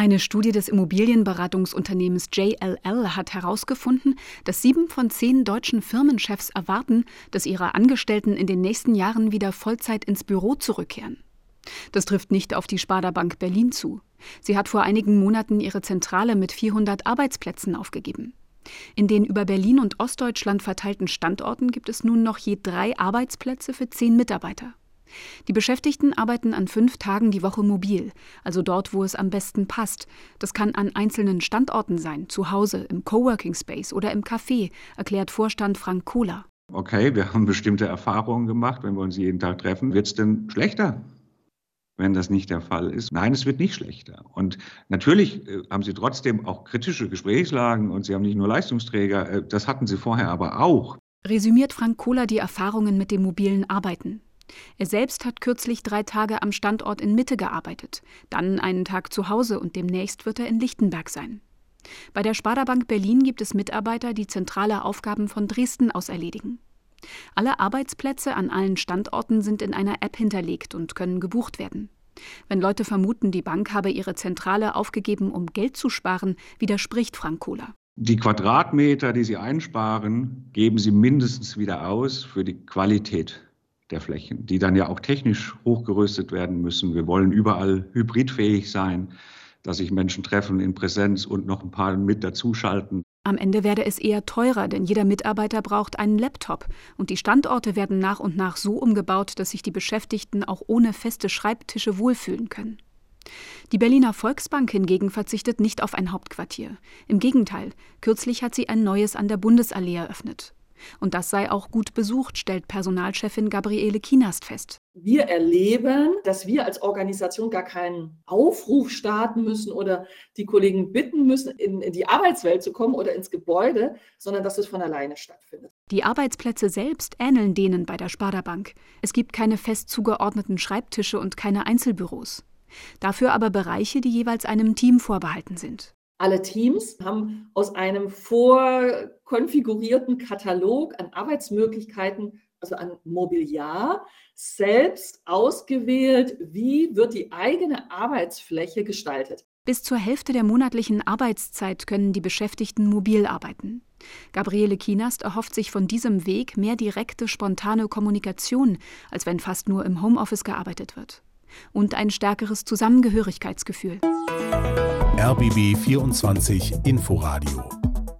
Eine Studie des Immobilienberatungsunternehmens JLL hat herausgefunden, dass sieben von zehn deutschen Firmenchefs erwarten, dass ihre Angestellten in den nächsten Jahren wieder Vollzeit ins Büro zurückkehren. Das trifft nicht auf die Sparda Bank Berlin zu. Sie hat vor einigen Monaten ihre Zentrale mit 400 Arbeitsplätzen aufgegeben. In den über Berlin und Ostdeutschland verteilten Standorten gibt es nun noch je drei Arbeitsplätze für zehn Mitarbeiter. Die Beschäftigten arbeiten an fünf Tagen die Woche mobil, also dort, wo es am besten passt. Das kann an einzelnen Standorten sein, zu Hause, im Coworking Space oder im Café, erklärt Vorstand Frank Kohler. Okay, wir haben bestimmte Erfahrungen gemacht. Wenn wir uns jeden Tag treffen, wird es denn schlechter? wenn das nicht der Fall ist. Nein, es wird nicht schlechter. Und natürlich äh, haben Sie trotzdem auch kritische Gesprächslagen und Sie haben nicht nur Leistungsträger, äh, das hatten Sie vorher aber auch. Resümiert Frank Kohler die Erfahrungen mit dem mobilen Arbeiten. Er selbst hat kürzlich drei Tage am Standort in Mitte gearbeitet, dann einen Tag zu Hause und demnächst wird er in Lichtenberg sein. Bei der Sparda Bank Berlin gibt es Mitarbeiter, die zentrale Aufgaben von Dresden aus erledigen. Alle Arbeitsplätze an allen Standorten sind in einer App hinterlegt und können gebucht werden. Wenn Leute vermuten, die Bank habe ihre Zentrale aufgegeben, um Geld zu sparen, widerspricht Frank Kohler. Die Quadratmeter, die sie einsparen, geben sie mindestens wieder aus für die Qualität der Flächen, die dann ja auch technisch hochgerüstet werden müssen. Wir wollen überall hybridfähig sein, dass sich Menschen treffen in Präsenz und noch ein paar mit dazuschalten. Am Ende werde es eher teurer, denn jeder Mitarbeiter braucht einen Laptop und die Standorte werden nach und nach so umgebaut, dass sich die Beschäftigten auch ohne feste Schreibtische wohlfühlen können. Die Berliner Volksbank hingegen verzichtet nicht auf ein Hauptquartier. Im Gegenteil, kürzlich hat sie ein neues an der Bundesallee eröffnet. Und das sei auch gut besucht, stellt Personalchefin Gabriele Kienast fest. Wir erleben, dass wir als Organisation gar keinen Aufruf starten müssen oder die Kollegen bitten müssen, in, in die Arbeitswelt zu kommen oder ins Gebäude, sondern dass es von alleine stattfindet. Die Arbeitsplätze selbst ähneln denen bei der Sparda Bank. Es gibt keine fest zugeordneten Schreibtische und keine Einzelbüros. Dafür aber Bereiche, die jeweils einem Team vorbehalten sind. Alle Teams haben aus einem vorkonfigurierten Katalog an Arbeitsmöglichkeiten, also an Mobiliar, selbst ausgewählt, wie wird die eigene Arbeitsfläche gestaltet. Bis zur Hälfte der monatlichen Arbeitszeit können die Beschäftigten mobil arbeiten. Gabriele Kienast erhofft sich von diesem Weg mehr direkte, spontane Kommunikation, als wenn fast nur im Homeoffice gearbeitet wird. Und ein stärkeres Zusammengehörigkeitsgefühl. RBB 24 Inforadio